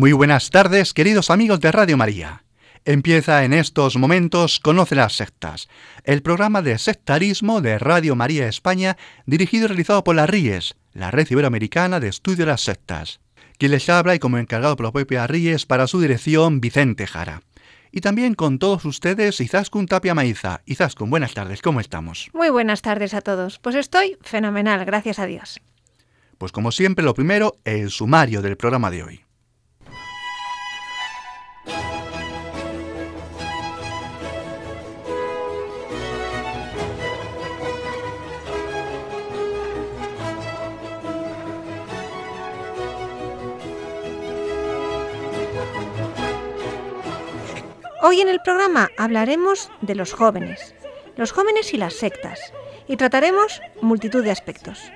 Muy buenas tardes, queridos amigos de Radio María. Empieza en estos momentos Conoce las sectas, el programa de sectarismo de Radio María España, dirigido y realizado por la RIES, la Red Iberoamericana de Estudio de las Sectas. Quien les habla y como encargado por la propia RIES para su dirección, Vicente Jara. Y también con todos ustedes, Izaskun Tapia Maiza. Izaskun, buenas tardes, ¿cómo estamos? Muy buenas tardes a todos. Pues estoy fenomenal, gracias a Dios. Pues como siempre, lo primero, el sumario del programa de hoy. Hoy en el programa hablaremos de los jóvenes, los jóvenes y las sectas, y trataremos multitud de aspectos.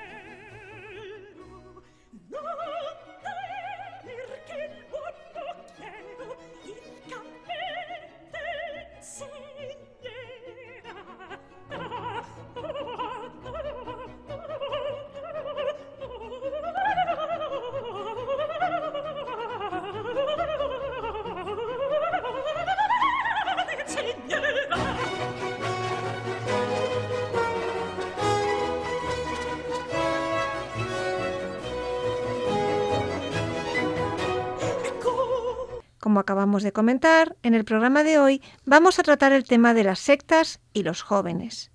De comentar, en el programa de hoy vamos a tratar el tema de las sectas y los jóvenes.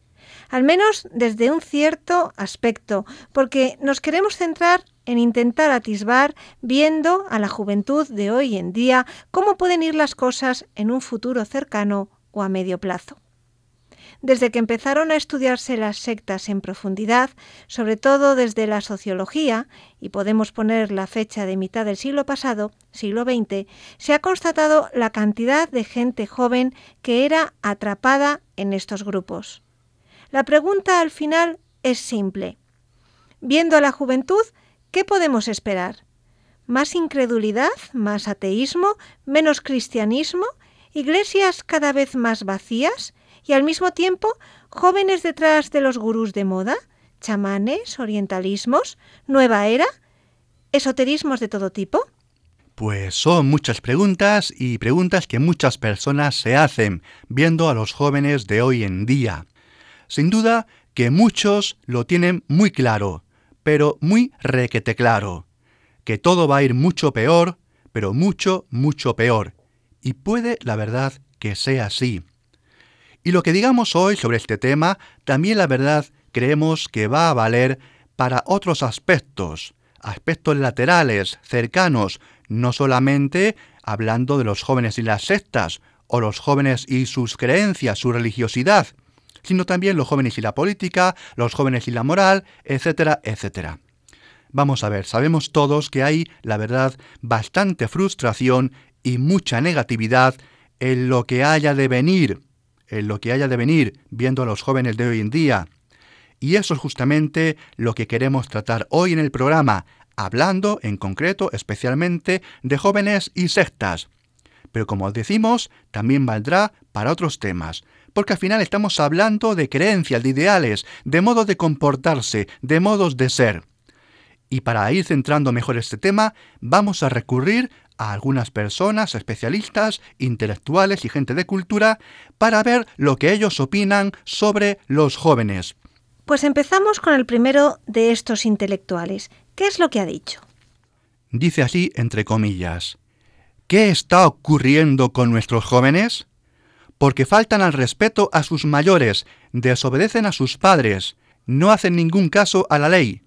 Al menos desde un cierto aspecto, porque nos queremos centrar en intentar atisbar, viendo a la juventud de hoy en día, cómo pueden ir las cosas en un futuro cercano o a medio plazo. Desde que empezaron a estudiarse las sectas en profundidad, sobre todo desde la sociología, y podemos poner la fecha de mitad del siglo pasado, siglo XX, se ha constatado la cantidad de gente joven que era atrapada en estos grupos. La pregunta al final es simple. Viendo a la juventud, ¿qué podemos esperar? ¿Más incredulidad? ¿Más ateísmo? ¿Menos cristianismo? ¿Iglesias cada vez más vacías? Y al mismo tiempo jóvenes detrás de los gurús de moda, chamanes, orientalismos, nueva era, esoterismos de todo tipo? Pues son muchas preguntas y preguntas que muchas personas se hacen viendo a los jóvenes de hoy en día. Sin duda que muchos lo tienen muy claro, pero muy requete claro, que todo va a ir mucho peor, pero mucho, mucho peor. Y puede, la verdad, que sea así. Y lo que digamos hoy sobre este tema, también la verdad creemos que va a valer para otros aspectos, aspectos laterales, cercanos, no solamente hablando de los jóvenes y las sectas, o los jóvenes y sus creencias, su religiosidad, sino también los jóvenes y la política, los jóvenes y la moral, etcétera, etcétera. Vamos a ver, sabemos todos que hay, la verdad, bastante frustración y mucha negatividad en lo que haya de venir en lo que haya de venir viendo a los jóvenes de hoy en día. Y eso es justamente lo que queremos tratar hoy en el programa, hablando en concreto especialmente de jóvenes y sectas. Pero como decimos, también valdrá para otros temas, porque al final estamos hablando de creencias, de ideales, de modos de comportarse, de modos de ser. Y para ir centrando mejor este tema, vamos a recurrir a algunas personas, especialistas, intelectuales y gente de cultura, para ver lo que ellos opinan sobre los jóvenes. Pues empezamos con el primero de estos intelectuales. ¿Qué es lo que ha dicho? Dice así, entre comillas, ¿qué está ocurriendo con nuestros jóvenes? Porque faltan al respeto a sus mayores, desobedecen a sus padres, no hacen ningún caso a la ley,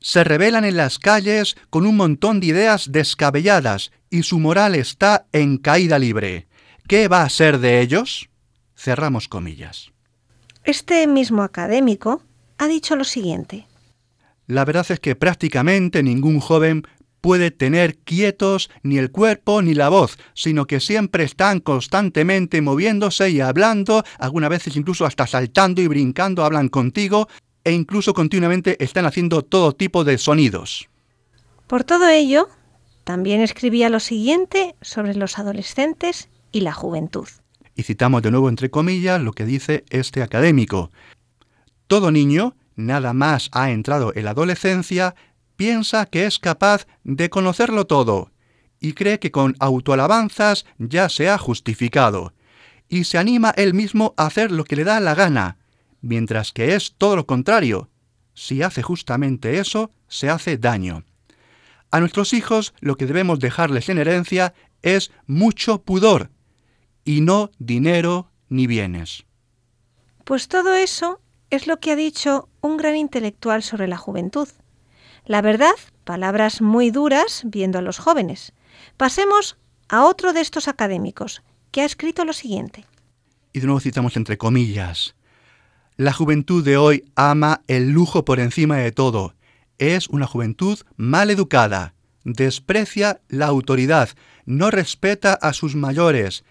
se rebelan en las calles con un montón de ideas descabelladas y su moral está en caída libre. ¿Qué va a ser de ellos? Cerramos comillas. Este mismo académico ha dicho lo siguiente. La verdad es que prácticamente ningún joven puede tener quietos ni el cuerpo ni la voz, sino que siempre están constantemente moviéndose y hablando, algunas veces incluso hasta saltando y brincando hablan contigo, e incluso continuamente están haciendo todo tipo de sonidos. Por todo ello, también escribía lo siguiente sobre los adolescentes y la juventud. Y citamos de nuevo entre comillas lo que dice este académico. Todo niño, nada más ha entrado en la adolescencia, piensa que es capaz de conocerlo todo y cree que con autoalabanzas ya se ha justificado, y se anima él mismo a hacer lo que le da la gana, mientras que es todo lo contrario. Si hace justamente eso, se hace daño. A nuestros hijos lo que debemos dejarles en herencia es mucho pudor, y no dinero ni bienes. Pues todo eso es lo que ha dicho un gran intelectual sobre la juventud. La verdad, palabras muy duras viendo a los jóvenes. Pasemos a otro de estos académicos, que ha escrito lo siguiente. Y de nuevo citamos entre comillas. La juventud de hoy ama el lujo por encima de todo. Es una juventud mal educada, desprecia la autoridad, no respeta a sus mayores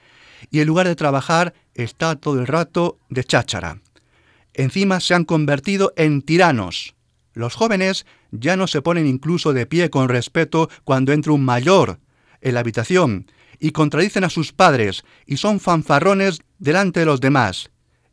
y en lugar de trabajar está todo el rato de cháchara. Encima se han convertido en tiranos. Los jóvenes ya no se ponen incluso de pie con respeto cuando entra un mayor en la habitación y contradicen a sus padres y son fanfarrones delante de los demás.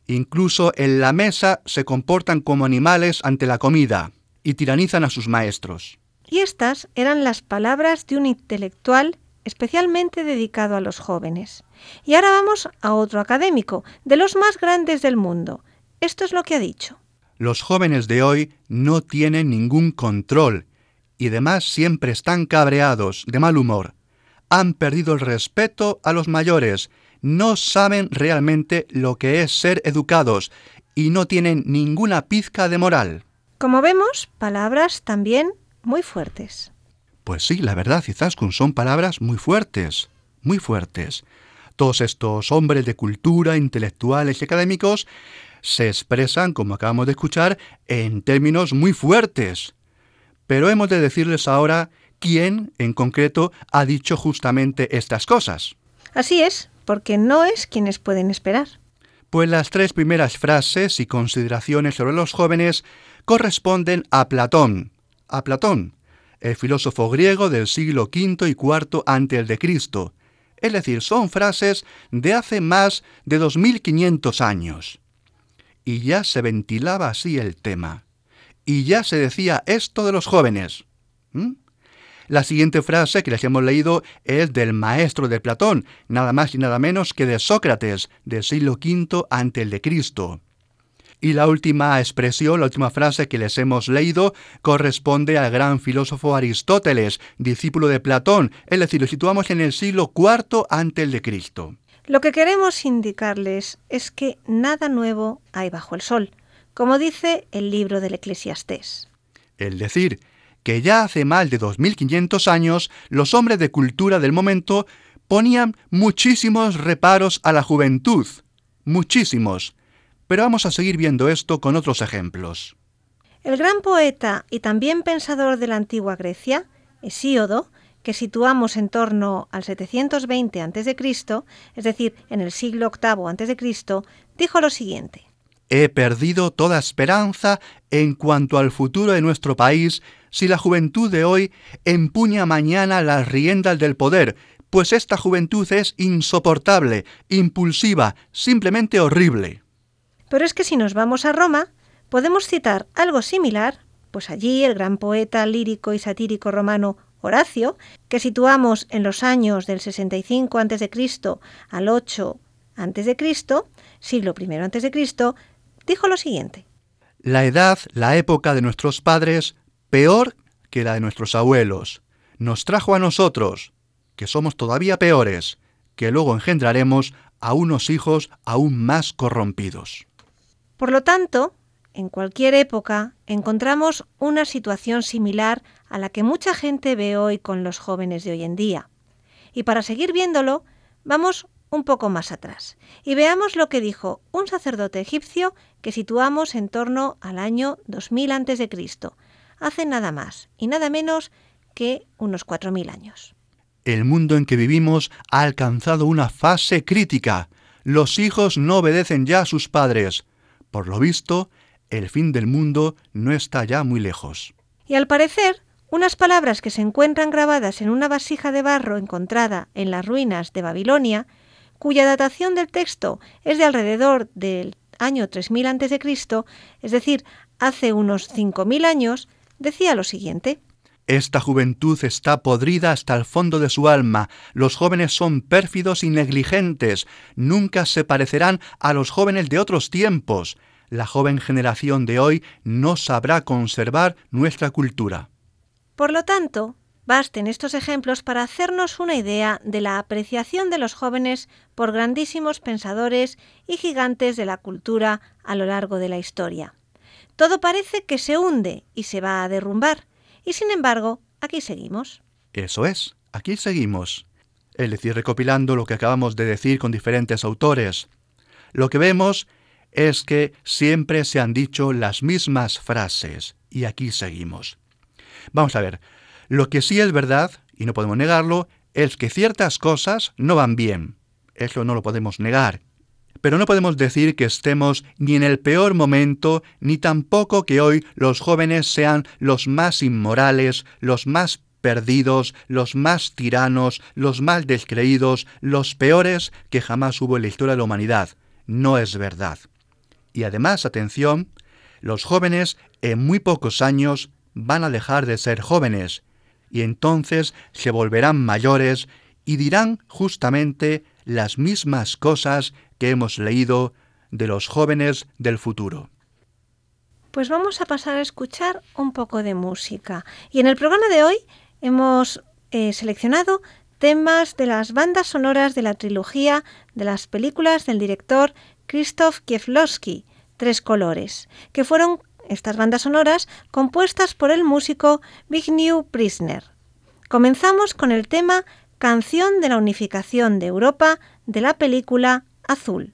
Incluso en la mesa se comportan como animales ante la comida y tiranizan a sus maestros. Y estas eran las palabras de un intelectual especialmente dedicado a los jóvenes. Y ahora vamos a otro académico, de los más grandes del mundo. Esto es lo que ha dicho. Los jóvenes de hoy no tienen ningún control y además siempre están cabreados, de mal humor. Han perdido el respeto a los mayores, no saben realmente lo que es ser educados y no tienen ninguna pizca de moral. Como vemos, palabras también muy fuertes. Pues sí, la verdad, Izaskun, son palabras muy fuertes, muy fuertes. Todos estos hombres de cultura, intelectuales y académicos se expresan, como acabamos de escuchar, en términos muy fuertes. Pero hemos de decirles ahora quién, en concreto, ha dicho justamente estas cosas. Así es, porque no es quienes pueden esperar. Pues las tres primeras frases y consideraciones sobre los jóvenes corresponden a Platón. A Platón, el filósofo griego del siglo V y IV antes de Cristo. Es decir, son frases de hace más de 2500 años y ya se ventilaba así el tema. Y ya se decía esto de los jóvenes. ¿Mm? La siguiente frase que les hemos leído es del maestro de Platón, nada más y nada menos que de Sócrates, del siglo V ante el de Cristo. Y la última expresión, la última frase que les hemos leído, corresponde al gran filósofo Aristóteles, discípulo de Platón, es decir, lo situamos en el siglo IV ante el de Cristo. Lo que queremos indicarles es que nada nuevo hay bajo el sol, como dice el libro del Eclesiastés. Es decir, que ya hace más de 2500 años los hombres de cultura del momento ponían muchísimos reparos a la juventud, muchísimos. Pero vamos a seguir viendo esto con otros ejemplos. El gran poeta y también pensador de la antigua Grecia, Hesíodo, que situamos en torno al 720 a.C., es decir, en el siglo VIII a.C., dijo lo siguiente. He perdido toda esperanza en cuanto al futuro de nuestro país si la juventud de hoy empuña mañana las riendas del poder, pues esta juventud es insoportable, impulsiva, simplemente horrible. Pero es que si nos vamos a Roma, podemos citar algo similar, pues allí el gran poeta lírico y satírico romano Horacio, que situamos en los años del 65 a.C. al 8 a.C., siglo I a.C., dijo lo siguiente. La edad, la época de nuestros padres, peor que la de nuestros abuelos, nos trajo a nosotros, que somos todavía peores, que luego engendraremos a unos hijos aún más corrompidos. Por lo tanto, en cualquier época encontramos una situación similar a la que mucha gente ve hoy con los jóvenes de hoy en día. Y para seguir viéndolo, vamos un poco más atrás y veamos lo que dijo un sacerdote egipcio que situamos en torno al año 2000 a.C., hace nada más y nada menos que unos 4.000 años. El mundo en que vivimos ha alcanzado una fase crítica. Los hijos no obedecen ya a sus padres. Por lo visto, el fin del mundo no está ya muy lejos. Y al parecer, unas palabras que se encuentran grabadas en una vasija de barro encontrada en las ruinas de Babilonia, cuya datación del texto es de alrededor del año 3000 a.C., es decir, hace unos 5000 años, decía lo siguiente: Esta juventud está podrida hasta el fondo de su alma. Los jóvenes son pérfidos y negligentes. Nunca se parecerán a los jóvenes de otros tiempos. La joven generación de hoy no sabrá conservar nuestra cultura. Por lo tanto, basten estos ejemplos para hacernos una idea de la apreciación de los jóvenes por grandísimos pensadores y gigantes de la cultura a lo largo de la historia. Todo parece que se hunde y se va a derrumbar, y sin embargo, aquí seguimos. Eso es, aquí seguimos. Es decir, recopilando lo que acabamos de decir con diferentes autores. Lo que vemos es que siempre se han dicho las mismas frases, y aquí seguimos. Vamos a ver, lo que sí es verdad, y no podemos negarlo, es que ciertas cosas no van bien. Eso no lo podemos negar. Pero no podemos decir que estemos ni en el peor momento, ni tampoco que hoy los jóvenes sean los más inmorales, los más perdidos, los más tiranos, los más descreídos, los peores que jamás hubo en la historia de la humanidad. No es verdad. Y además, atención, los jóvenes en muy pocos años van a dejar de ser jóvenes y entonces se volverán mayores y dirán justamente las mismas cosas que hemos leído de los jóvenes del futuro. Pues vamos a pasar a escuchar un poco de música. Y en el programa de hoy hemos eh, seleccionado temas de las bandas sonoras de la trilogía de las películas del director Krzysztof Kieslowski, Tres Colores, que fueron estas bandas sonoras compuestas por el músico New Prisner. Comenzamos con el tema Canción de la Unificación de Europa de la película Azul.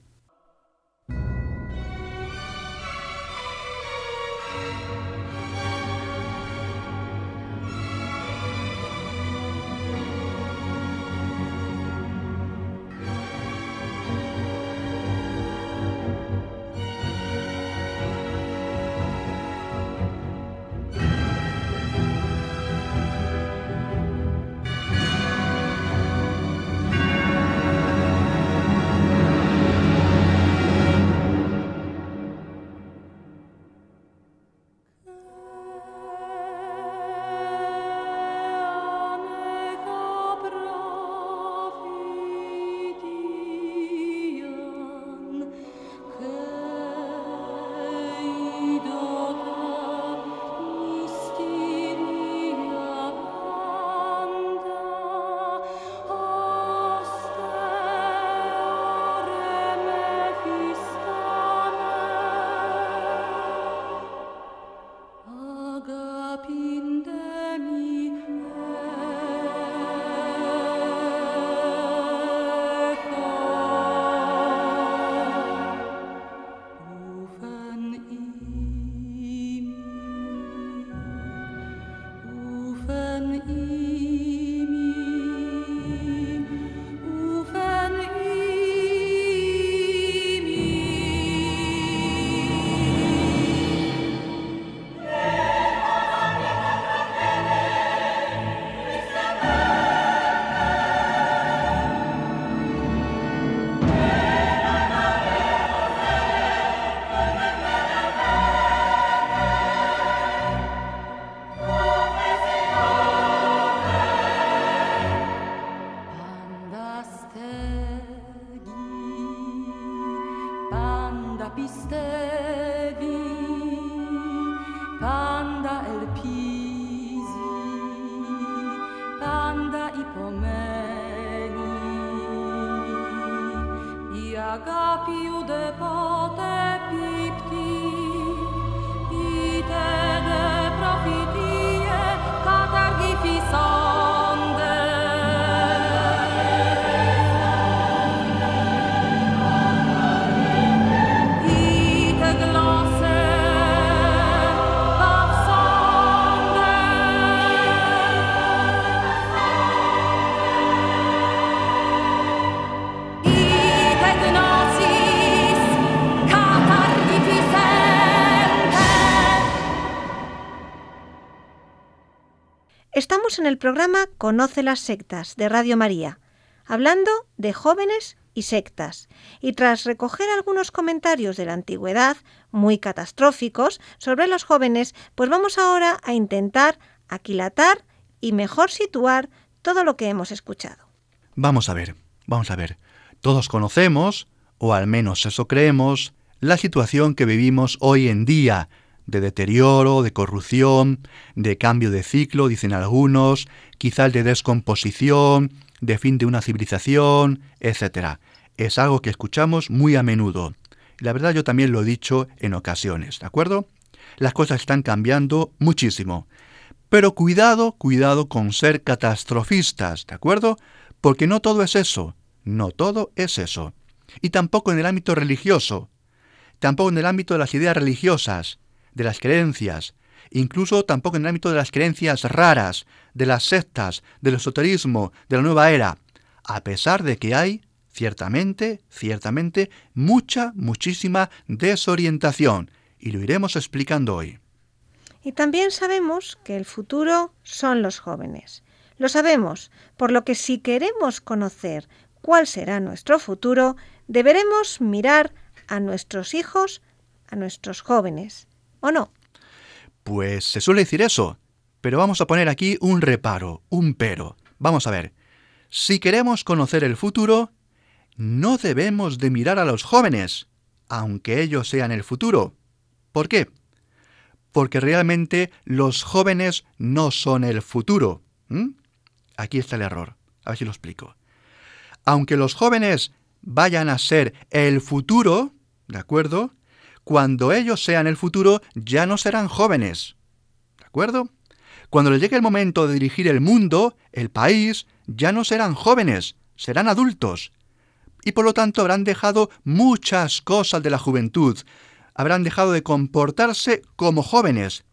En el programa Conoce las sectas de Radio María, hablando de jóvenes y sectas. Y tras recoger algunos comentarios de la antigüedad muy catastróficos sobre los jóvenes, pues vamos ahora a intentar aquilatar y mejor situar todo lo que hemos escuchado. Vamos a ver, vamos a ver. Todos conocemos, o al menos eso creemos, la situación que vivimos hoy en día, de deterioro, de corrupción, de cambio de ciclo, dicen algunos, quizás de descomposición, de fin de una civilización, etc. Es algo que escuchamos muy a menudo. La verdad yo también lo he dicho en ocasiones, ¿de acuerdo? Las cosas están cambiando muchísimo. Pero cuidado, cuidado con ser catastrofistas, ¿de acuerdo? Porque no todo es eso, no todo es eso. Y tampoco en el ámbito religioso, tampoco en el ámbito de las ideas religiosas, de las creencias, incluso tampoco en el ámbito de las creencias raras, de las sectas, del esoterismo, de la nueva era, a pesar de que hay, ciertamente, ciertamente, mucha, muchísima desorientación, y lo iremos explicando hoy. Y también sabemos que el futuro son los jóvenes. Lo sabemos, por lo que si queremos conocer cuál será nuestro futuro, deberemos mirar a nuestros hijos, a nuestros jóvenes, ¿o no? Pues se suele decir eso, pero vamos a poner aquí un reparo, un pero. Vamos a ver, si queremos conocer el futuro, no debemos de mirar a los jóvenes, aunque ellos sean el futuro. ¿Por qué? Porque realmente los jóvenes no son el futuro. Aquí está el error. A ver si lo explico. Aunque los jóvenes vayan a ser el futuro, ¿de acuerdo? Cuando ellos sean el futuro, ya no serán jóvenes. ¿De acuerdo? Cuando les llegue el momento de dirigir el mundo, el país, ya no serán jóvenes, serán adultos. Y por lo tanto habrán dejado muchas cosas de la juventud, habrán dejado de comportarse como jóvenes.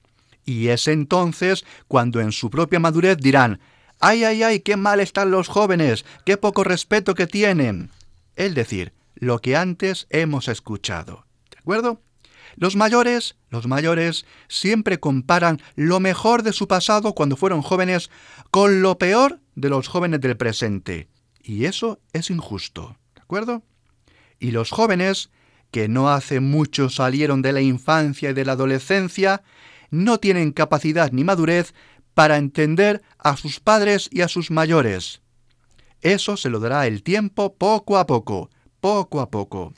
Y es entonces cuando en su propia madurez dirán, ay, ay, ay, qué mal están los jóvenes, qué poco respeto que tienen. Es decir, lo que antes hemos escuchado. ¿De acuerdo? Los mayores, los mayores siempre comparan lo mejor de su pasado cuando fueron jóvenes con lo peor de los jóvenes del presente. Y eso es injusto. ¿De acuerdo? Y los jóvenes, que no hace mucho salieron de la infancia y de la adolescencia, no tienen capacidad ni madurez para entender a sus padres y a sus mayores. Eso se lo dará el tiempo poco a poco, poco a poco.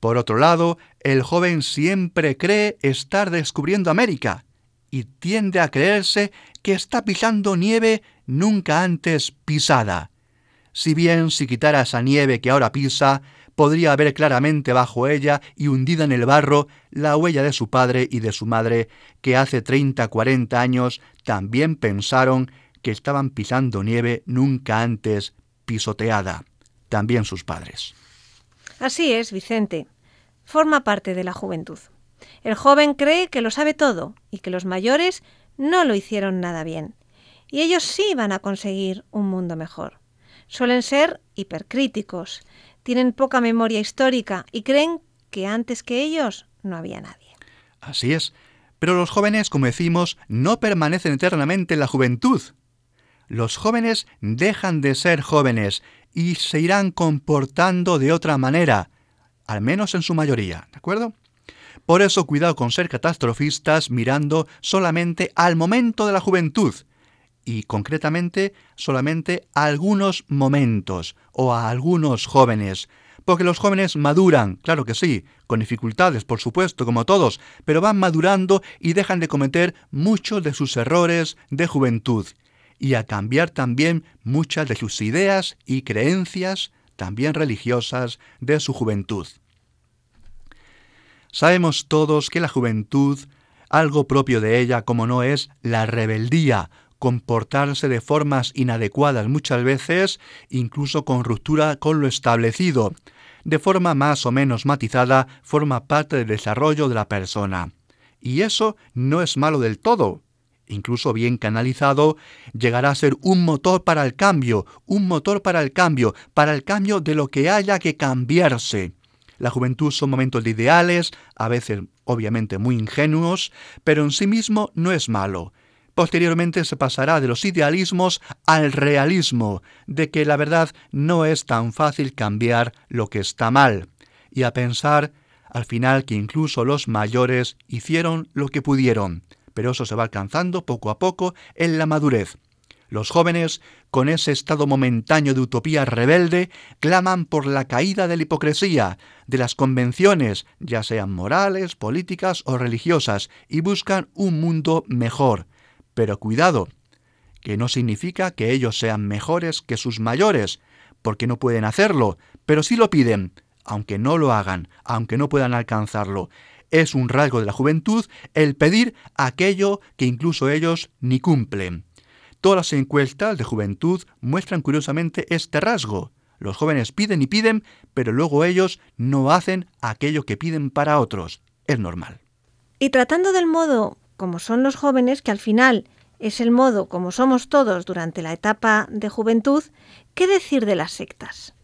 Por otro lado, el joven siempre cree estar descubriendo América y tiende a creerse que está pisando nieve nunca antes pisada. Si bien si quitara esa nieve que ahora pisa, podría ver claramente bajo ella y hundida en el barro la huella de su padre y de su madre, que hace 30, 40 años también pensaron que estaban pisando nieve nunca antes pisoteada, también sus padres. Así es, Vicente. Forma parte de la juventud. El joven cree que lo sabe todo y que los mayores no lo hicieron nada bien. Y ellos sí van a conseguir un mundo mejor. Suelen ser hipercríticos, tienen poca memoria histórica y creen que antes que ellos no había nadie. Así es. Pero los jóvenes, como decimos, no permanecen eternamente en la juventud. Los jóvenes dejan de ser jóvenes y se irán comportando de otra manera, al menos en su mayoría, ¿de acuerdo? Por eso cuidado con ser catastrofistas mirando solamente al momento de la juventud, y concretamente solamente a algunos momentos o a algunos jóvenes. Porque los jóvenes maduran, claro que sí, con dificultades, por supuesto, como todos, pero van madurando y dejan de cometer muchos de sus errores de juventud y a cambiar también muchas de sus ideas y creencias, también religiosas, de su juventud. Sabemos todos que la juventud, algo propio de ella como no es la rebeldía comportarse de formas inadecuadas muchas veces, incluso con ruptura con lo establecido. De forma más o menos matizada, forma parte del desarrollo de la persona. Y eso no es malo del todo. Incluso bien canalizado, llegará a ser un motor para el cambio, un motor para el cambio, para el cambio de lo que haya que cambiarse. La juventud son momentos de ideales, a veces obviamente muy ingenuos, pero en sí mismo no es malo. Posteriormente se pasará de los idealismos al realismo, de que la verdad no es tan fácil cambiar lo que está mal, y a pensar al final que incluso los mayores hicieron lo que pudieron, pero eso se va alcanzando poco a poco en la madurez. Los jóvenes, con ese estado momentáneo de utopía rebelde, claman por la caída de la hipocresía, de las convenciones, ya sean morales, políticas o religiosas, y buscan un mundo mejor. Pero cuidado, que no significa que ellos sean mejores que sus mayores, porque no pueden hacerlo, pero sí lo piden, aunque no lo hagan, aunque no puedan alcanzarlo. Es un rasgo de la juventud el pedir aquello que incluso ellos ni cumplen. Todas las encuestas de juventud muestran curiosamente este rasgo. Los jóvenes piden y piden, pero luego ellos no hacen aquello que piden para otros. Es normal. Y tratando del modo como son los jóvenes, que al final es el modo como somos todos durante la etapa de juventud, ¿qué decir de las sectas?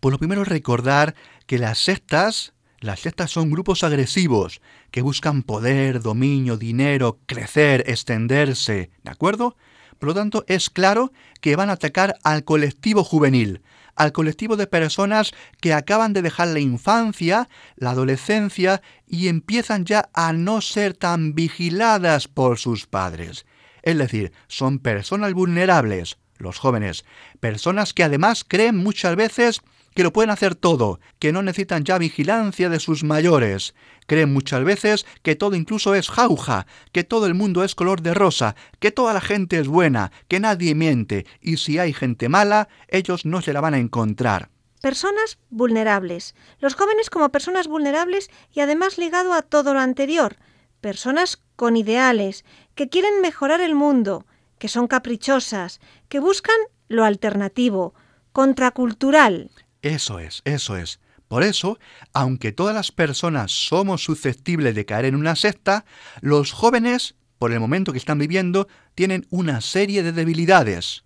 Por lo primero recordar que las sectas, las sectas son grupos agresivos que buscan poder, dominio, dinero, crecer, extenderse, ¿de acuerdo? Por lo tanto, es claro que van a atacar al colectivo juvenil, al colectivo de personas que acaban de dejar la infancia, la adolescencia y empiezan ya a no ser tan vigiladas por sus padres. Es decir, son personas vulnerables, los jóvenes, personas que además creen muchas veces que lo pueden hacer todo, que no necesitan ya vigilancia de sus mayores. Creen muchas veces que todo incluso es jauja, que todo el mundo es color de rosa, que toda la gente es buena, que nadie miente, y si hay gente mala, ellos no se la van a encontrar. Personas vulnerables. Los jóvenes como personas vulnerables y además ligado a todo lo anterior. Personas con ideales, que quieren mejorar el mundo, que son caprichosas, que buscan lo alternativo, contracultural. Eso es, eso es. Por eso, aunque todas las personas somos susceptibles de caer en una secta, los jóvenes, por el momento que están viviendo, tienen una serie de debilidades.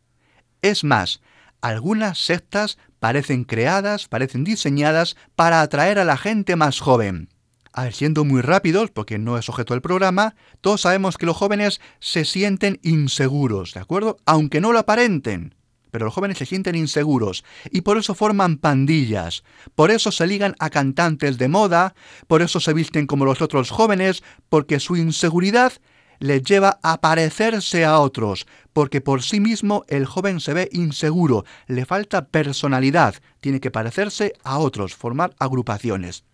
Es más, algunas sectas parecen creadas, parecen diseñadas para atraer a la gente más joven. A ver, siendo muy rápidos, porque no es objeto del programa, todos sabemos que los jóvenes se sienten inseguros, ¿de acuerdo? Aunque no lo aparenten pero los jóvenes se sienten inseguros y por eso forman pandillas, por eso se ligan a cantantes de moda, por eso se visten como los otros jóvenes, porque su inseguridad les lleva a parecerse a otros, porque por sí mismo el joven se ve inseguro, le falta personalidad, tiene que parecerse a otros, formar agrupaciones.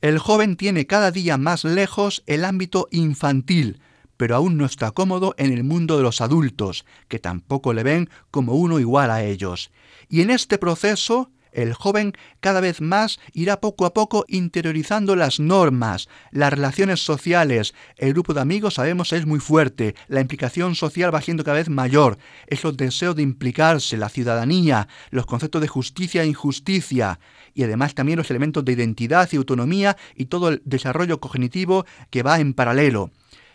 El joven tiene cada día más lejos el ámbito infantil, pero aún no está cómodo en el mundo de los adultos, que tampoco le ven como uno igual a ellos. Y en este proceso, el joven cada vez más irá poco a poco interiorizando las normas, las relaciones sociales. El grupo de amigos sabemos es muy fuerte, la implicación social va siendo cada vez mayor, esos deseos de implicarse, la ciudadanía, los conceptos de justicia e injusticia, y además también los elementos de identidad y autonomía y todo el desarrollo cognitivo que va en paralelo.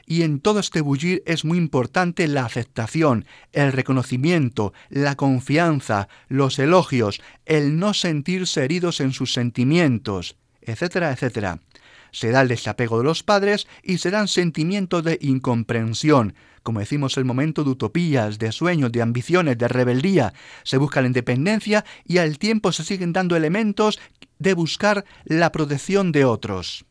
Y en todo este bullir es muy importante la aceptación, el reconocimiento, la confianza, los elogios, el no sentirse heridos en sus sentimientos, etcétera, etcétera. Se da el desapego de los padres y se dan sentimientos de incomprensión, como decimos el momento de utopías, de sueños, de ambiciones, de rebeldía. Se busca la independencia y al tiempo se siguen dando elementos de buscar la protección de otros.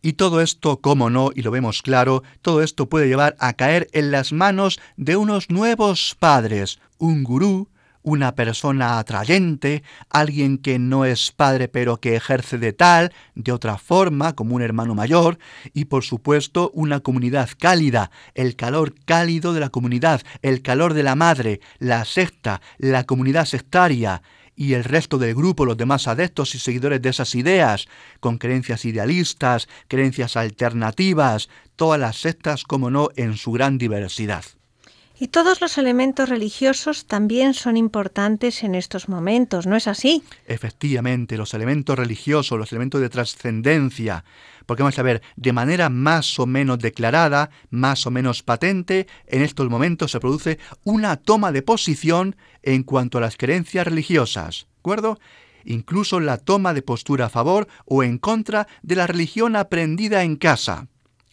Y todo esto, como no, y lo vemos claro, todo esto puede llevar a caer en las manos de unos nuevos padres, un gurú, una persona atrayente, alguien que no es padre pero que ejerce de tal, de otra forma, como un hermano mayor, y por supuesto una comunidad cálida, el calor cálido de la comunidad, el calor de la madre, la secta, la comunidad sectaria, y el resto del grupo, los demás adeptos y seguidores de esas ideas, con creencias idealistas, creencias alternativas, todas las sectas, como no, en su gran diversidad. Y todos los elementos religiosos también son importantes en estos momentos, ¿no es así? Efectivamente, los elementos religiosos, los elementos de trascendencia, porque vamos a ver, de manera más o menos declarada, más o menos patente, en estos momentos se produce una toma de posición en cuanto a las creencias religiosas, ¿de acuerdo? Incluso la toma de postura a favor o en contra de la religión aprendida en casa,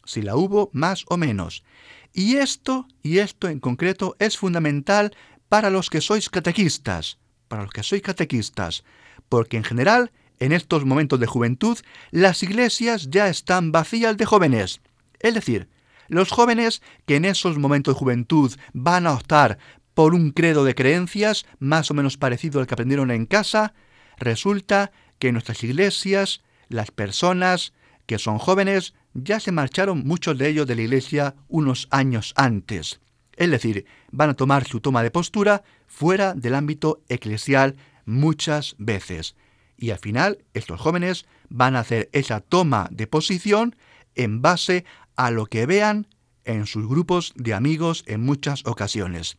si la hubo más o menos Y esto, y esto en concreto, es fundamental para los que sois catequistas, para los que sois catequistas, porque en general, en estos momentos de juventud, las iglesias ya están vacías de jóvenes. Es decir, los jóvenes que en esos momentos de juventud van a optar por un credo de creencias más o menos parecido al que aprendieron en casa, resulta que en nuestras iglesias las personas que son jóvenes ya se marcharon muchos de ellos de la iglesia unos años antes. Es decir, van a tomar su toma de postura fuera del ámbito eclesial muchas veces. Y al final estos jóvenes van a hacer esa toma de posición en base a lo que vean en sus grupos de amigos en muchas ocasiones.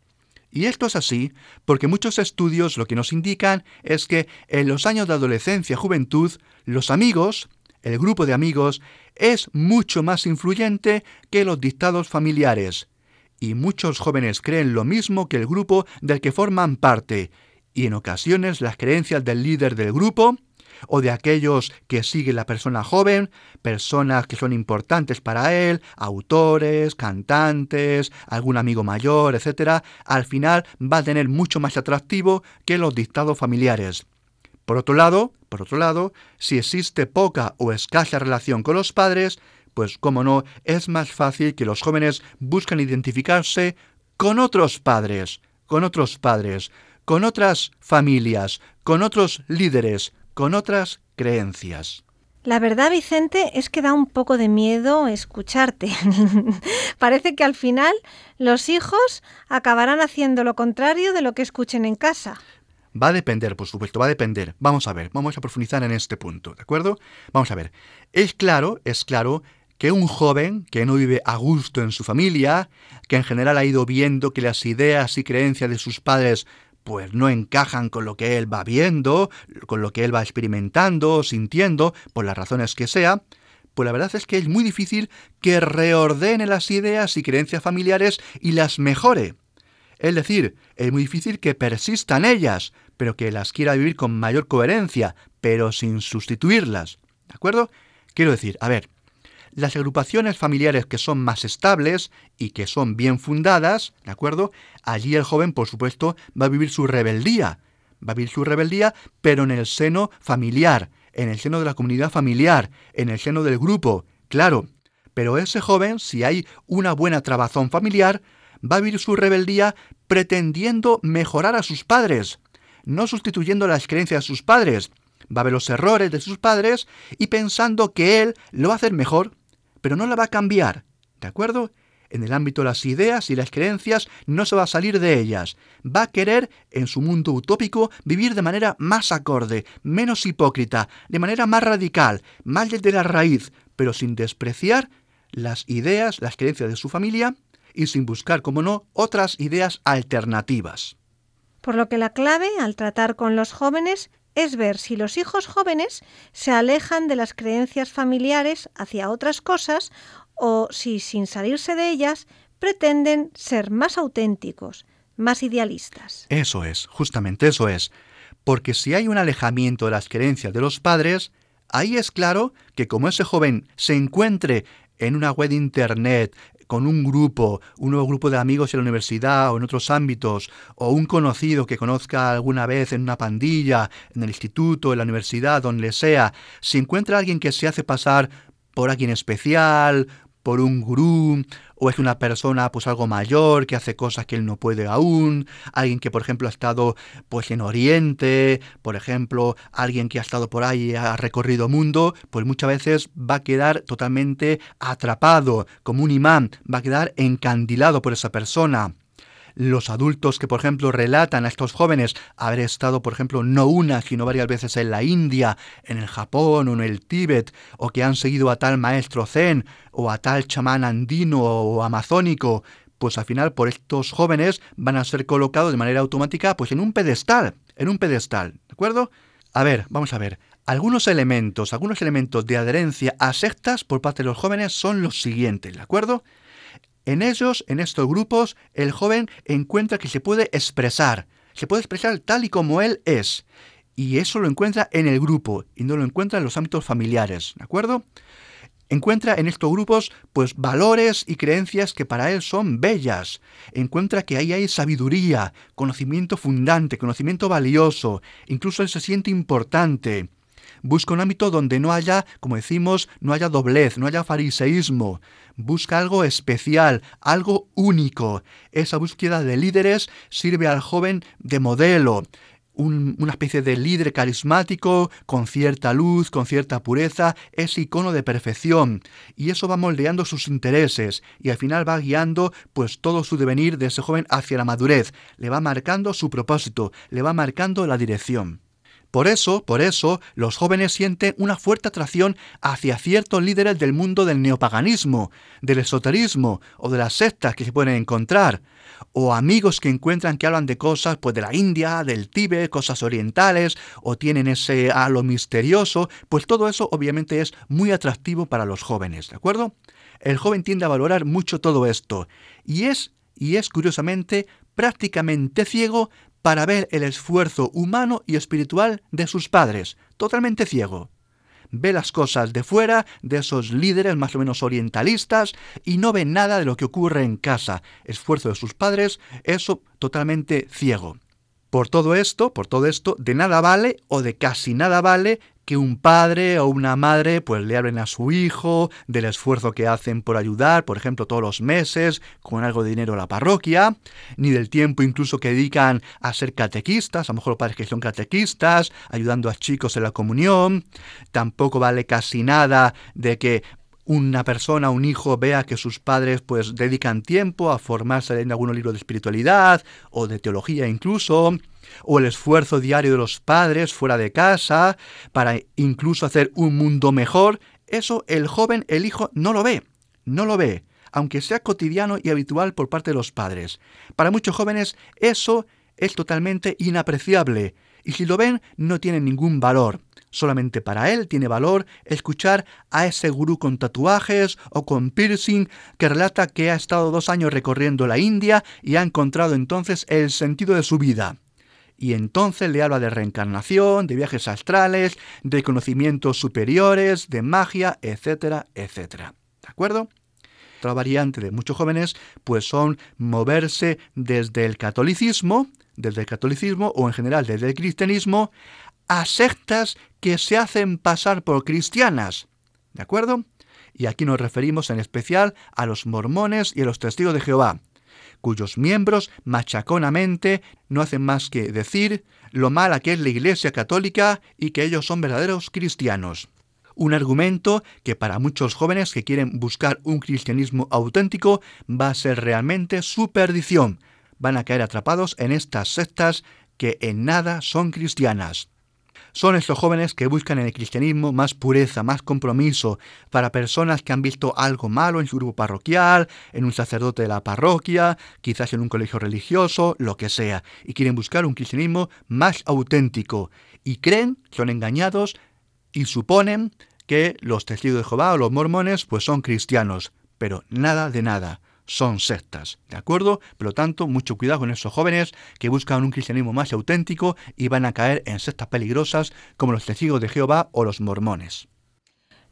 Y esto es así porque muchos estudios lo que nos indican es que en los años de adolescencia juventud, los amigos, el grupo de amigos, es mucho más influyente que los dictados familiares. Y muchos jóvenes creen lo mismo que el grupo del que forman parte, y en ocasiones las creencias del líder del grupo o de aquellos que sigue la persona joven, personas que son importantes para él, autores, cantantes, algún amigo mayor, etc., al final va a tener mucho más atractivo que los dictados familiares. Por otro lado, por otro lado, si existe poca o escasa relación con los padres, pues como no, es más fácil que los jóvenes busquen identificarse con otros padres, con otros padres, con otras familias, con otros líderes, con otras creencias. La verdad, Vicente, es que da un poco de miedo escucharte. Parece que al final los hijos acabarán haciendo lo contrario de lo que escuchen en casa. Va a depender, por supuesto, va a depender. Vamos a ver, vamos a profundizar en este punto, ¿de acuerdo? Vamos a ver. Es claro, es claro que un joven que no vive a gusto en su familia, que en general ha ido viendo que las ideas y creencias de sus padres pues no encajan con lo que él va viendo, con lo que él va experimentando, sintiendo, por las razones que sea, pues la verdad es que es muy difícil que reordene las ideas y creencias familiares y las mejore. Es decir, es muy difícil que persistan ellas, pero que las quiera vivir con mayor coherencia, pero sin sustituirlas. ¿De acuerdo? Quiero decir, a ver, las agrupaciones familiares que son más estables y que son bien fundadas, ¿de acuerdo? Allí el joven, por supuesto, va a vivir su rebeldía. Va a vivir su rebeldía, pero en el seno familiar, en el seno de la comunidad familiar, en el seno del grupo, claro. Pero ese joven, si hay una buena trabazón familiar, va a vivir su rebeldía pretendiendo mejorar a sus padres, no sustituyendo las creencias de sus padres. Va a ver los errores de sus padres y pensando que él lo va a hacer mejor pero no la va a cambiar, ¿de acuerdo? En el ámbito de las ideas y las creencias no se va a salir de ellas. Va a querer, en su mundo utópico, vivir de manera más acorde, menos hipócrita, de manera más radical, más desde la raíz, pero sin despreciar las ideas, las creencias de su familia y sin buscar, como no, otras ideas alternativas. Por lo que la clave al tratar con los jóvenes es ver si los hijos jóvenes se alejan de las creencias familiares hacia otras cosas o si, sin salirse de ellas, pretenden ser más auténticos, más idealistas. Eso es, justamente eso es. Porque si hay un alejamiento de las creencias de los padres, ahí es claro que como ese joven se encuentre en una web de Internet, con un grupo, un nuevo grupo de amigos en la universidad o en otros ámbitos, o un conocido que conozca alguna vez en una pandilla, en el instituto, en la universidad, donde sea, si encuentra a alguien que se hace pasar por alguien especial, por un gurú, o es una persona pues algo mayor que hace cosas que él no puede aún, alguien que por ejemplo ha estado pues en Oriente, por ejemplo, alguien que ha estado por ahí y ha recorrido mundo, pues muchas veces va a quedar totalmente atrapado como un imán, va a quedar encandilado por esa persona los adultos que, por ejemplo, relatan a estos jóvenes haber estado, por ejemplo, no una, sino varias veces en la India, en el Japón o en el Tíbet, o que han seguido a tal maestro zen o a tal chamán andino o amazónico, pues al final por estos jóvenes van a ser colocados de manera automática pues en un pedestal, en un pedestal, ¿de acuerdo? A ver, vamos a ver. Algunos elementos, algunos elementos de adherencia a sectas por parte de los jóvenes son los siguientes, ¿de acuerdo? En ellos, en estos grupos, el joven encuentra que se puede expresar, se puede expresar tal y como él es. Y eso lo encuentra en el grupo y no lo encuentra en los ámbitos familiares, ¿de acuerdo? Encuentra en estos grupos pues valores y creencias que para él son bellas. Encuentra que ahí hay sabiduría, conocimiento fundante, conocimiento valioso. Incluso él se siente importante. Busca un ámbito donde no haya, como decimos, no haya doblez, no haya fariseísmo. Busca algo especial, algo único. Esa búsqueda de líderes sirve al joven de modelo una especie de líder carismático, con cierta luz, con cierta pureza, es icono de perfección, y eso va moldeando sus intereses, y al final va guiando pues todo su devenir de ese joven hacia la madurez, le va marcando su propósito, le va marcando la dirección. Por eso, por eso, los jóvenes sienten una fuerte atracción hacia ciertos líderes del mundo del neopaganismo, del esoterismo o de las sectas que se pueden encontrar, o amigos que encuentran que hablan de cosas pues de la India, del Tíbet, cosas orientales, o tienen ese halo misterioso, pues todo eso obviamente es muy atractivo para los jóvenes, ¿de acuerdo? El joven tiende a valorar mucho todo esto, y es, y es curiosamente prácticamente ciego para ver el esfuerzo humano y espiritual de sus padres, totalmente ciego. Ve las cosas de fuera, de esos líderes más o menos orientalistas, y no ve nada de lo que ocurre en casa, esfuerzo de sus padres, eso totalmente ciego. Por todo esto, por todo esto, de nada vale o de casi nada vale que un padre o una madre pues le hablen a su hijo del esfuerzo que hacen por ayudar, por ejemplo, todos los meses con algo de dinero a la parroquia, ni del tiempo incluso que dedican a ser catequistas, a lo mejor padres que son catequistas, ayudando a chicos en la comunión, tampoco vale casi nada de que una persona, un hijo, vea que sus padres pues dedican tiempo a formarse en algún libro de espiritualidad o de teología incluso, o el esfuerzo diario de los padres fuera de casa para incluso hacer un mundo mejor, eso el joven, el hijo, no lo ve, no lo ve, aunque sea cotidiano y habitual por parte de los padres. Para muchos jóvenes eso es totalmente inapreciable, y si lo ven no tiene ningún valor. Solamente para él tiene valor escuchar a ese gurú con tatuajes o con piercing que relata que ha estado dos años recorriendo la India y ha encontrado entonces el sentido de su vida. Y entonces le habla de reencarnación, de viajes astrales, de conocimientos superiores, de magia, etcétera, etcétera. ¿De acuerdo? Otra variante de muchos jóvenes pues son moverse desde el catolicismo, desde el catolicismo o en general desde el cristianismo a sectas que se hacen pasar por cristianas. ¿De acuerdo? Y aquí nos referimos en especial a los mormones y a los testigos de Jehová, cuyos miembros machaconamente no hacen más que decir lo mala que es la Iglesia católica y que ellos son verdaderos cristianos. Un argumento que para muchos jóvenes que quieren buscar un cristianismo auténtico va a ser realmente su perdición. Van a caer atrapados en estas sectas que en nada son cristianas. Son estos jóvenes que buscan en el cristianismo más pureza, más compromiso, para personas que han visto algo malo en su grupo parroquial, en un sacerdote de la parroquia, quizás en un colegio religioso, lo que sea, y quieren buscar un cristianismo más auténtico. Y creen, son engañados y suponen que los testigos de Jehová o los mormones pues son cristianos, pero nada de nada son sectas, ¿de acuerdo? Por lo tanto, mucho cuidado con esos jóvenes que buscan un cristianismo más auténtico y van a caer en sectas peligrosas como los testigos de Jehová o los mormones.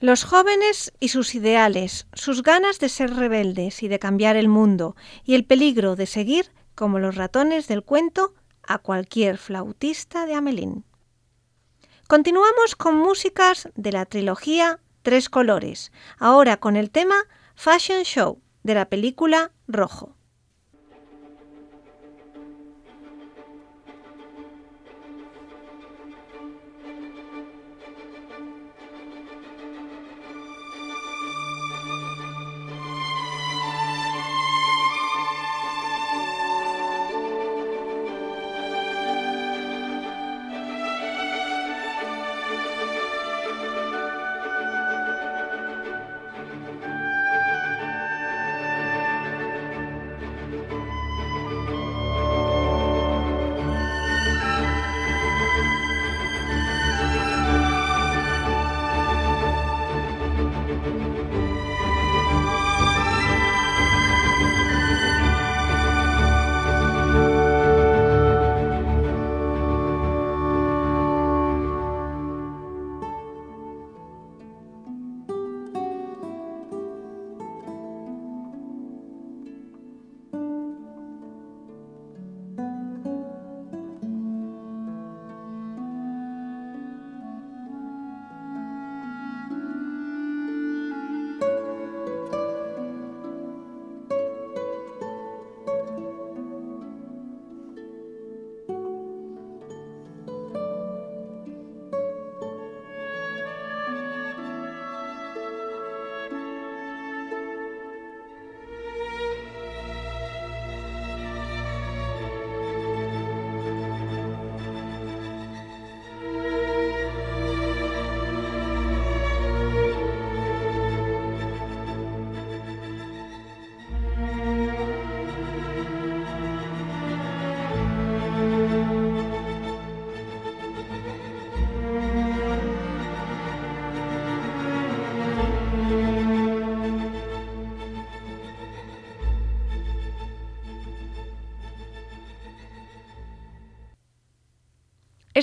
Los jóvenes y sus ideales, sus ganas de ser rebeldes y de cambiar el mundo, y el peligro de seguir, como los ratones del cuento, a cualquier flautista de Amelín. Continuamos con músicas de la trilogía Tres Colores, ahora con el tema Fashion Show de la película Rojo.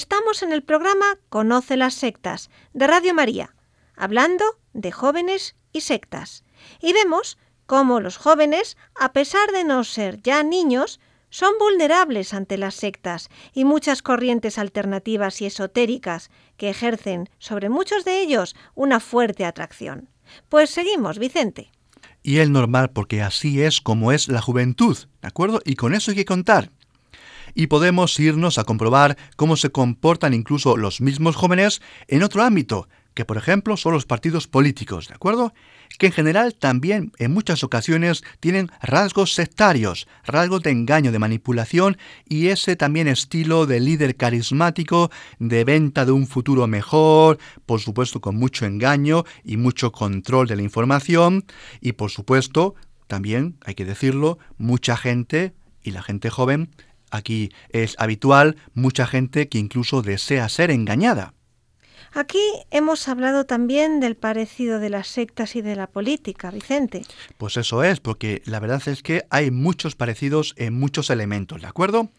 Estamos en el programa Conoce las sectas de Radio María, hablando de jóvenes y sectas. Y vemos cómo los jóvenes, a pesar de no ser ya niños, son vulnerables ante las sectas y muchas corrientes alternativas y esotéricas que ejercen sobre muchos de ellos una fuerte atracción. Pues seguimos, Vicente. Y es normal porque así es como es la juventud, ¿de acuerdo? Y con eso hay que contar y podemos irnos a comprobar cómo se comportan incluso los mismos jóvenes en otro ámbito, que por ejemplo son los partidos políticos, ¿de acuerdo? Que en general también en muchas ocasiones tienen rasgos sectarios, rasgos de engaño, de manipulación y ese también estilo de líder carismático, de venta de un futuro mejor, por supuesto con mucho engaño y mucho control de la información y por supuesto también, hay que decirlo, mucha gente y la gente joven Aquí es habitual mucha gente que incluso desea ser engañada. Aquí hemos hablado también del parecido de las sectas y de la política, Vicente. Pues eso es, porque la verdad es que hay muchos parecidos en muchos elementos, ¿de acuerdo?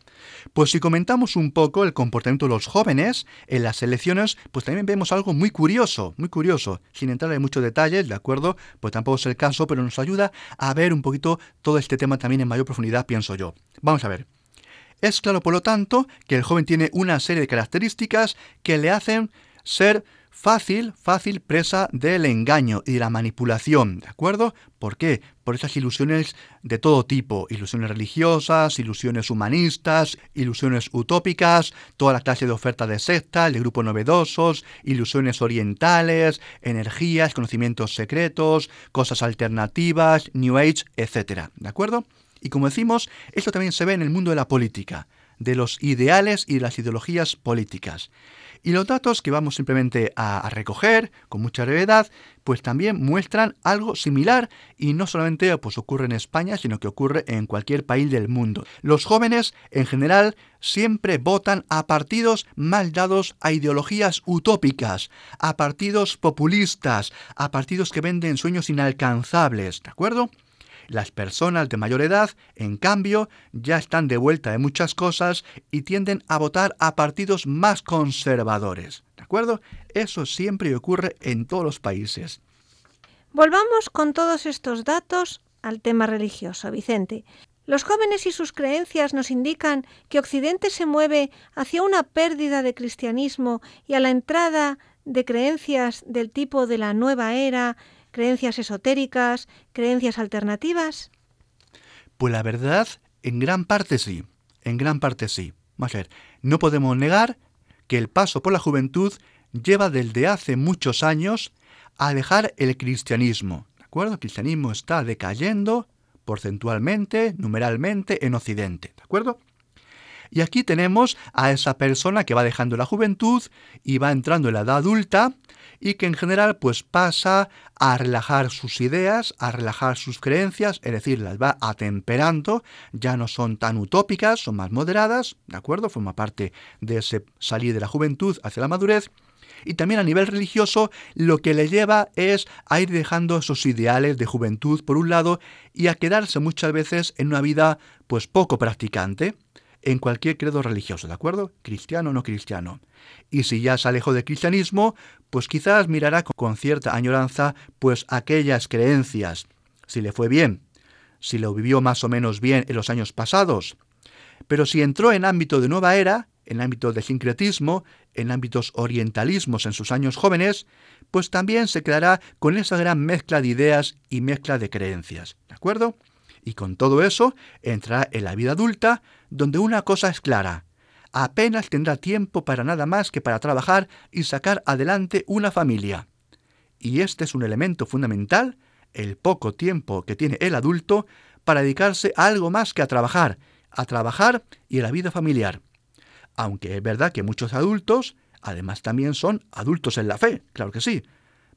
Pues si comentamos un poco el comportamiento de los jóvenes en las elecciones, pues también vemos algo muy curioso, muy curioso, sin entrar en muchos detalles, ¿de acuerdo? Pues tampoco es el caso, pero nos ayuda a ver un poquito todo este tema también en mayor profundidad, pienso yo. Vamos a ver. Es claro, por lo tanto, que el joven tiene una serie de características que le hacen ser fácil, fácil presa del engaño y de la manipulación, ¿de acuerdo? ¿Por qué? Por esas ilusiones de todo tipo, ilusiones religiosas, ilusiones humanistas, ilusiones utópicas, toda la clase de oferta de sectas, de grupos novedosos, ilusiones orientales, energías, conocimientos secretos, cosas alternativas, New Age, etc. ¿De acuerdo? Y como decimos, esto también se ve en el mundo de la política, de los ideales y de las ideologías políticas. Y los datos que vamos simplemente a, recoger con mucha brevedad, pues también muestran algo similar y no solamente pues, ocurre en España, sino que ocurre en cualquier país del mundo. Los jóvenes, en general, siempre votan a partidos mal dados a ideologías utópicas, a partidos populistas, a partidos que venden sueños inalcanzables, ¿de acuerdo? Las personas de mayor edad, en cambio, ya están de vuelta de muchas cosas y tienden a votar a partidos más conservadores. ¿De acuerdo? Eso siempre ocurre en todos los países. Volvamos con todos estos datos al tema religioso, Vicente. Los jóvenes y sus creencias nos indican que Occidente se mueve hacia una pérdida de cristianismo y a la entrada de creencias del tipo de la nueva era, creencias esotéricas, creencias alternativas? Pues la verdad, en gran parte sí, en gran parte sí. Vamos no podemos negar que el paso por la juventud lleva desde hace muchos años a dejar el cristianismo. ¿De acuerdo? El cristianismo está decayendo porcentualmente, numeralmente en Occidente. ¿De acuerdo? Y aquí tenemos a esa persona que va dejando la juventud y va entrando en la edad adulta y que en general pues pasa a relajar sus ideas, a relajar sus creencias, es decir, las va atemperando, ya no son tan utópicas, son más moderadas, ¿de acuerdo? Forma parte de ese salir de la juventud hacia la madurez. Y también a nivel religioso lo que le lleva es a ir dejando esos ideales de juventud por un lado y a quedarse muchas veces en una vida pues poco practicante en cualquier credo religioso, ¿de acuerdo? Cristiano o no cristiano. Y si ya se alejó del cristianismo, pues quizás mirará con cierta añoranza pues aquellas creencias, si le fue bien, si lo vivió más o menos bien en los años pasados. Pero si entró en ámbito de nueva era, en ámbito de sincretismo, en ámbitos orientalismos en sus años jóvenes, pues también se quedará con esa gran mezcla de ideas y mezcla de creencias, ¿de acuerdo? Y con todo eso entrará en la vida adulta, donde una cosa es clara, apenas tendrá tiempo para nada más que para trabajar y sacar adelante una familia. Y este es un elemento fundamental, el poco tiempo que tiene el adulto para dedicarse a algo más que a trabajar, a trabajar y a la vida familiar. Aunque es verdad que muchos adultos, además también son adultos en la fe, claro que sí,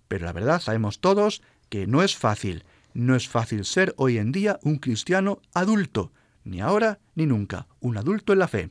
pero la verdad sabemos todos que no es fácil, no es fácil ser hoy en día un cristiano adulto, ni ahora ni nunca, un adulto en la fe.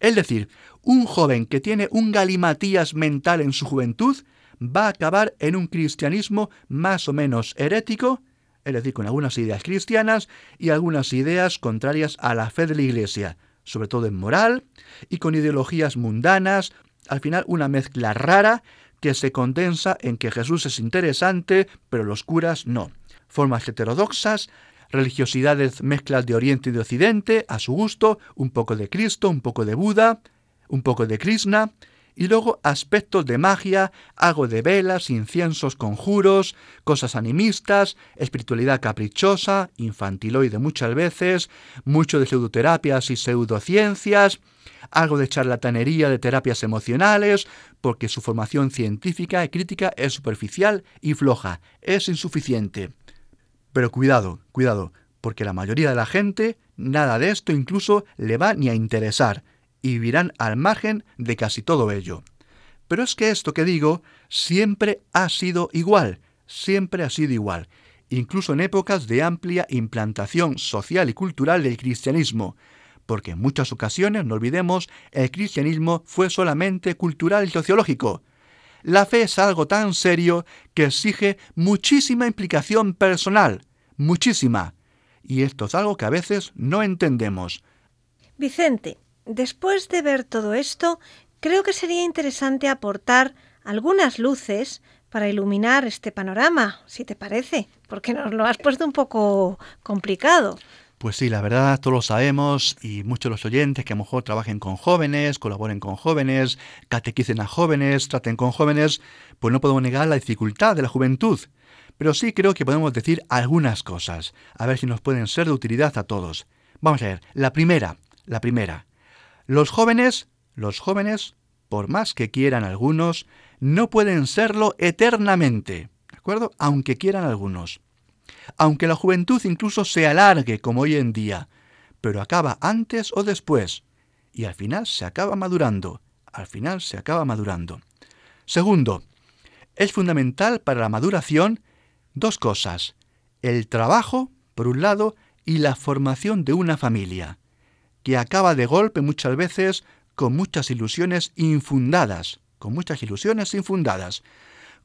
Es decir, un joven que tiene un galimatías mental en su juventud va a acabar en un cristianismo más o menos herético, es decir, con algunas ideas cristianas y algunas ideas contrarias a la fe de la Iglesia. sobre todo en moral, y con ideologías mundanas, al final una mezcla rara que se condensa en que Jesús es interesante, pero los curas no. Formas heterodoxas, religiosidades mezclas de Oriente y de Occidente, a su gusto, un poco de Cristo, un poco de Buda, un poco de Krishna, y luego aspectos de magia, algo de velas, inciensos, conjuros, cosas animistas, espiritualidad caprichosa, infantiloide muchas veces, mucho de pseudoterapias y pseudociencias, algo de charlatanería de terapias emocionales, porque su formación científica y crítica es superficial y floja, es insuficiente. Pero cuidado, cuidado, porque la mayoría de la gente nada de esto incluso le va ni a interesar, y vivirán al margen de casi todo ello. Pero es que esto que digo siempre ha sido igual, siempre ha sido igual, incluso en épocas de amplia implantación social y cultural del cristianismo, porque en muchas ocasiones, no olvidemos, el cristianismo fue solamente cultural y sociológico. La fe es algo tan serio que exige muchísima implicación personal, muchísima. Y esto es algo que a veces no entendemos. Vicente, después de ver todo esto, creo que sería interesante aportar algunas luces para iluminar este panorama, si te parece, porque nos lo has puesto un poco complicado. Pues sí, la verdad, todos lo sabemos y muchos de los oyentes que a lo mejor trabajen con jóvenes, colaboren con jóvenes, catequicen a jóvenes, traten con jóvenes, pues no podemos negar la dificultad de la juventud. Pero sí creo que podemos decir algunas cosas, a ver si nos pueden ser de utilidad a todos. Vamos a ver, la primera, la primera. Los jóvenes, los jóvenes, por más que quieran algunos, no pueden serlo eternamente, ¿de acuerdo? Aunque quieran algunos aunque la juventud incluso se alargue como hoy en día, pero acaba antes o después, y al final se acaba madurando, al final se acaba madurando. Segundo, es fundamental para la maduración dos cosas, el trabajo, por un lado, y la formación de una familia, que acaba de golpe muchas veces con muchas ilusiones infundadas, con muchas ilusiones infundadas.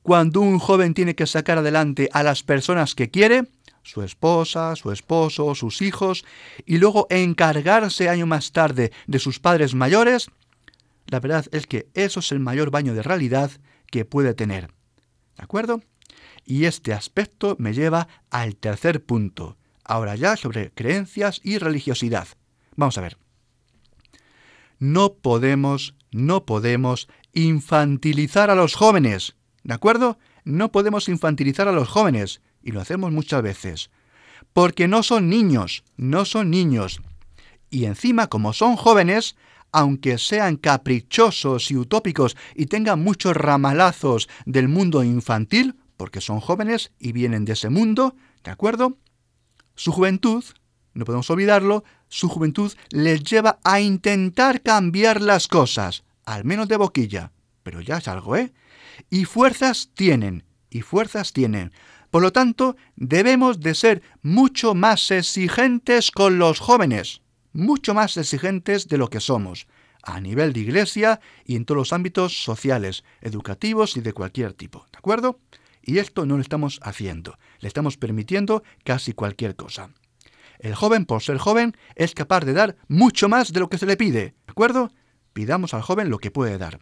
Cuando un joven tiene que sacar adelante a las personas que quiere, su esposa, su esposo, sus hijos, y luego encargarse año más tarde de sus padres mayores, la verdad es que eso es el mayor baño de realidad que puede tener. ¿De acuerdo? Y este aspecto me lleva al tercer punto, ahora ya sobre creencias y religiosidad. Vamos a ver. No podemos, no podemos infantilizar a los jóvenes. ¿De acuerdo? No podemos infantilizar a los jóvenes, y lo hacemos muchas veces, porque no son niños, no son niños. Y encima, como son jóvenes, aunque sean caprichosos y utópicos y tengan muchos ramalazos del mundo infantil, porque son jóvenes y vienen de ese mundo, ¿de acuerdo? Su juventud, no podemos olvidarlo, su juventud les lleva a intentar cambiar las cosas, al menos de boquilla, pero ya es algo, ¿eh? Y fuerzas tienen, y fuerzas tienen. Por lo tanto, debemos de ser mucho más exigentes con los jóvenes, mucho más exigentes de lo que somos, a nivel de iglesia y en todos los ámbitos sociales, educativos y de cualquier tipo. ¿De acuerdo? Y esto no lo estamos haciendo, le estamos permitiendo casi cualquier cosa. El joven, por ser joven, es capaz de dar mucho más de lo que se le pide. ¿De acuerdo? Pidamos al joven lo que puede dar.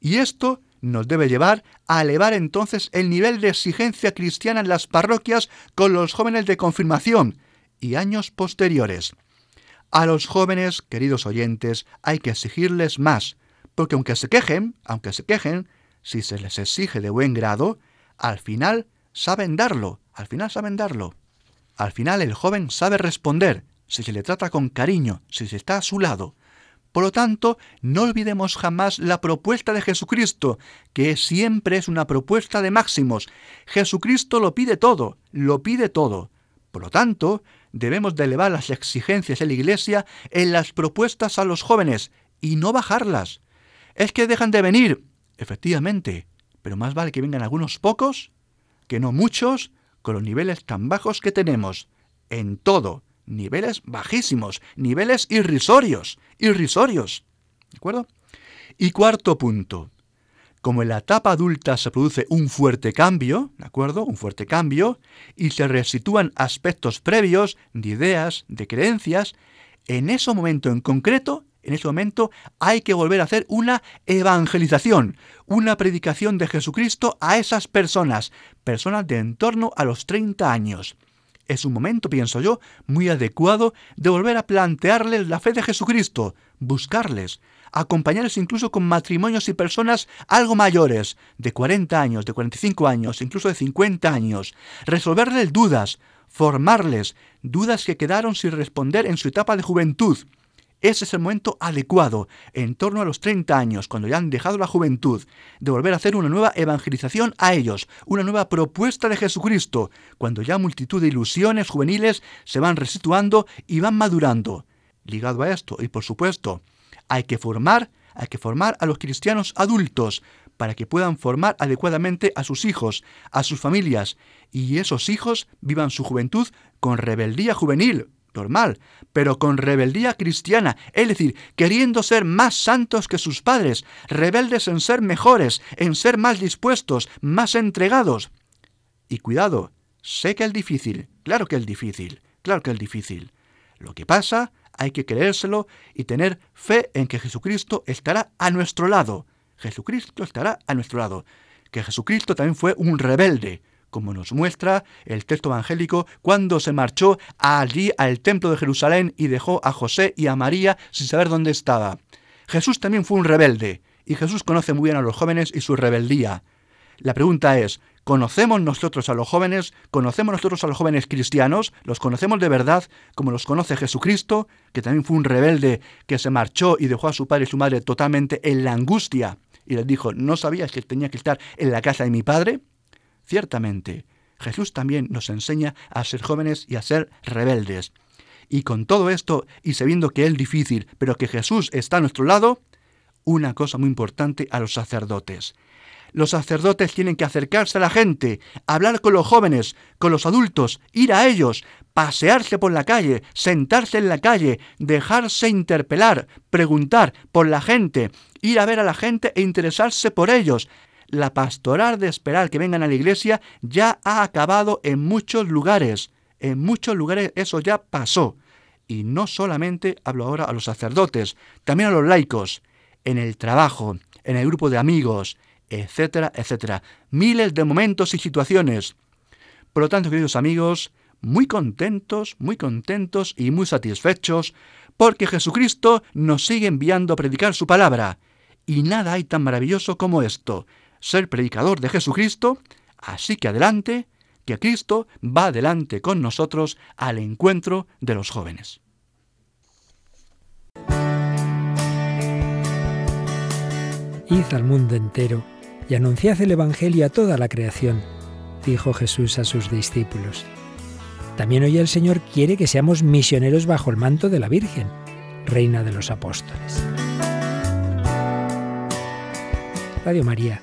Y esto nos debe llevar a elevar entonces el nivel de exigencia cristiana en las parroquias con los jóvenes de confirmación y años posteriores. A los jóvenes, queridos oyentes, hay que exigirles más, porque aunque se quejen, aunque se quejen, si se les exige de buen grado, al final saben darlo, al final saben darlo. Al final el joven sabe responder, si se le trata con cariño, si se está a su lado. Por lo tanto, no olvidemos jamás la propuesta de Jesucristo, que siempre es una propuesta de máximos. Jesucristo lo pide todo, lo pide todo. Por lo tanto, debemos de elevar las exigencias de la Iglesia en las propuestas a los jóvenes y no bajarlas. Es que dejan de venir, efectivamente, pero más vale que vengan algunos pocos que no muchos con los niveles tan bajos que tenemos en todo, niveles bajísimos, niveles irrisorios, irrisorios. ¿De acuerdo? Y cuarto punto, como en la etapa adulta se produce un fuerte cambio, ¿de acuerdo? Un fuerte cambio, y se resitúan aspectos previos de ideas, de creencias, en ese momento en concreto, en ese momento hay que volver a hacer una evangelización, una predicación de Jesucristo a esas personas, personas de en torno a los 30 años. Es un momento, pienso yo, muy adecuado de volver a plantearles la fe de Jesucristo, buscarles, acompañarles incluso con matrimonios y personas algo mayores, de 40 años, de 45 años, incluso de 50 años, resolverles dudas, formarles, dudas que quedaron sin responder en su etapa de juventud. Ese es el momento adecuado, en torno a los 30 años, cuando ya han dejado la juventud, de volver a hacer una nueva evangelización a ellos, una nueva propuesta de Jesucristo, cuando ya multitud de ilusiones juveniles se van resituando y van madurando. Ligado a esto, y por supuesto, hay que formar, hay que formar a los cristianos adultos para que puedan formar adecuadamente a sus hijos, a sus familias, y esos hijos vivan su juventud con rebeldía juvenil, normal, pero con rebeldía cristiana, es decir, queriendo ser más santos que sus padres, rebeldes en ser mejores, en ser más dispuestos, más entregados. Y cuidado, sé que es difícil, claro que es difícil, claro que es difícil. Lo que pasa hay que creérselo y tener fe en que Jesucristo estará a nuestro lado. Jesucristo estará a nuestro lado. Que Jesucristo también fue un rebelde, como nos muestra el texto evangélico cuando se marchó allí al templo de Jerusalén y dejó a José y a María sin saber dónde estaba. Jesús también fue un rebelde, y Jesús conoce muy bien a los jóvenes y su rebeldía. La pregunta es, ¿Conocemos nosotros a los jóvenes? ¿Conocemos nosotros a los jóvenes cristianos? ¿Los conocemos de verdad como los conoce Jesucristo, que también fue un rebelde que se marchó y dejó a su padre y su madre totalmente en la angustia y les dijo, ¿no sabías que tenía que estar en la casa de mi padre? Ciertamente, Jesús también nos enseña a ser jóvenes y a ser rebeldes. Y con todo esto, y sabiendo que es difícil, pero que Jesús está a nuestro lado, una cosa muy importante a los sacerdotes. Los sacerdotes tienen que acercarse a la gente, hablar con los jóvenes, con los adultos, ir a ellos, pasearse por la calle, sentarse en la calle, dejarse interpelar, preguntar por la gente, ir a ver a la gente e interesarse por ellos. La pastoral de esperar que vengan a la iglesia ya ha acabado en muchos lugares. En muchos lugares eso ya pasó. Y no solamente hablo ahora a los sacerdotes, también a los laicos, en el trabajo, en el grupo de amigos, etcétera, etcétera. Miles de momentos y situaciones. Por lo tanto, queridos amigos, muy contentos, muy contentos y muy satisfechos, porque Jesucristo nos sigue enviando a predicar su palabra. Y nada hay tan maravilloso como esto, ser predicador de Jesucristo, así que adelante, que Cristo va adelante con nosotros al encuentro de los jóvenes. Id al mundo entero y anunciad el Evangelio a toda la creación, dijo Jesús a sus discípulos. También hoy el Señor quiere que seamos misioneros bajo el manto de la Virgen, Reina de los Apóstoles. Radio María,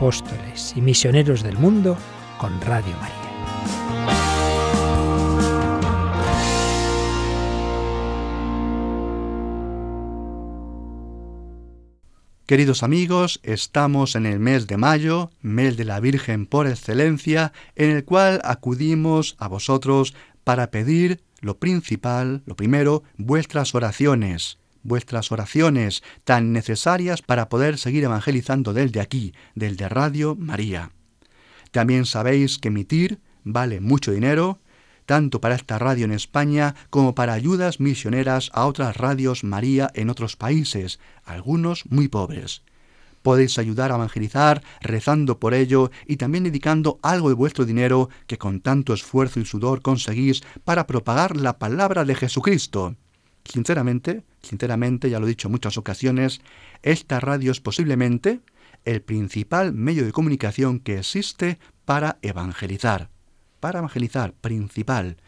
Apóstoles y misioneros del mundo con Radio María. Queridos amigos, estamos en el mes de mayo, mes de la Virgen por excelencia, en el cual acudimos a vosotros para pedir lo principal, lo primero, vuestras oraciones, vuestras oraciones tan necesarias para poder seguir evangelizando desde aquí, desde Radio María. También sabéis que emitir vale mucho dinero, tanto para esta radio en España como para ayudas misioneras a otras radios María en otros países, algunos muy pobres. Podéis ayudar a evangelizar rezando por ello y también dedicando algo de vuestro dinero que con tanto esfuerzo y sudor conseguís para propagar la palabra de Jesucristo. Sinceramente, sinceramente, ya lo he dicho en muchas ocasiones, esta radio es posiblemente el principal medio de comunicación que existe para evangelizar para evangelizar principal,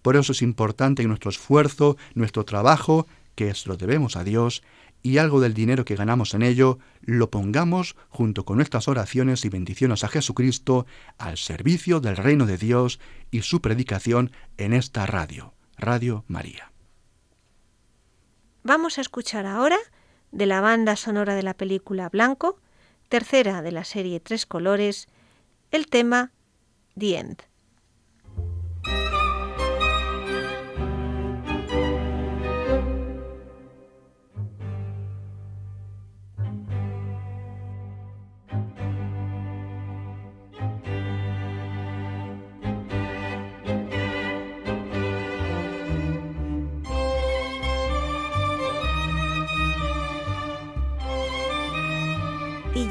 Por eso es importante que nuestro esfuerzo, nuestro trabajo, que se lo debemos a Dios, y algo del dinero que ganamos en ello, lo pongamos junto con nuestras oraciones y bendiciones a Jesucristo al servicio del reino de Dios y su predicación en esta radio, Radio María. Vamos a escuchar ahora de la banda sonora de la película Blanco, tercera de la serie Tres Colores, el tema The End.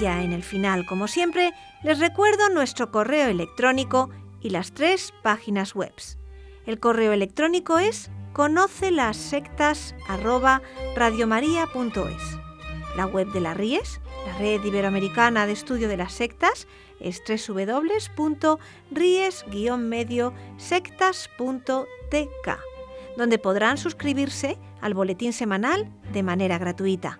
Ya en el final, como siempre, les recuerdo nuestro correo electrónico y las tres páginas web. El correo electrónico es conoce las sectas La web de la RIES, la Red Iberoamericana de Estudio de las Sectas, es www.ries-sectas.tk, donde podrán suscribirse al boletín semanal de manera gratuita.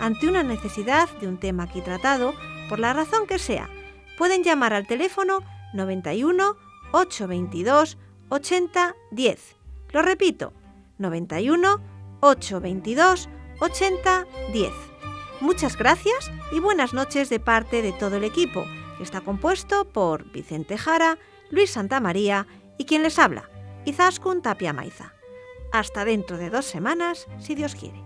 ante una necesidad de un tema aquí tratado, por la razón que sea, pueden llamar al teléfono 91 822 80 10. Lo repito, 91 822 80 10. Muchas gracias y buenas noches de parte de todo el equipo, que está compuesto por Vicente Jara, Luis Santamaría y quien les habla, Izaskun Tapia Maiza. Hasta dentro de dos semanas, si Dios quiere.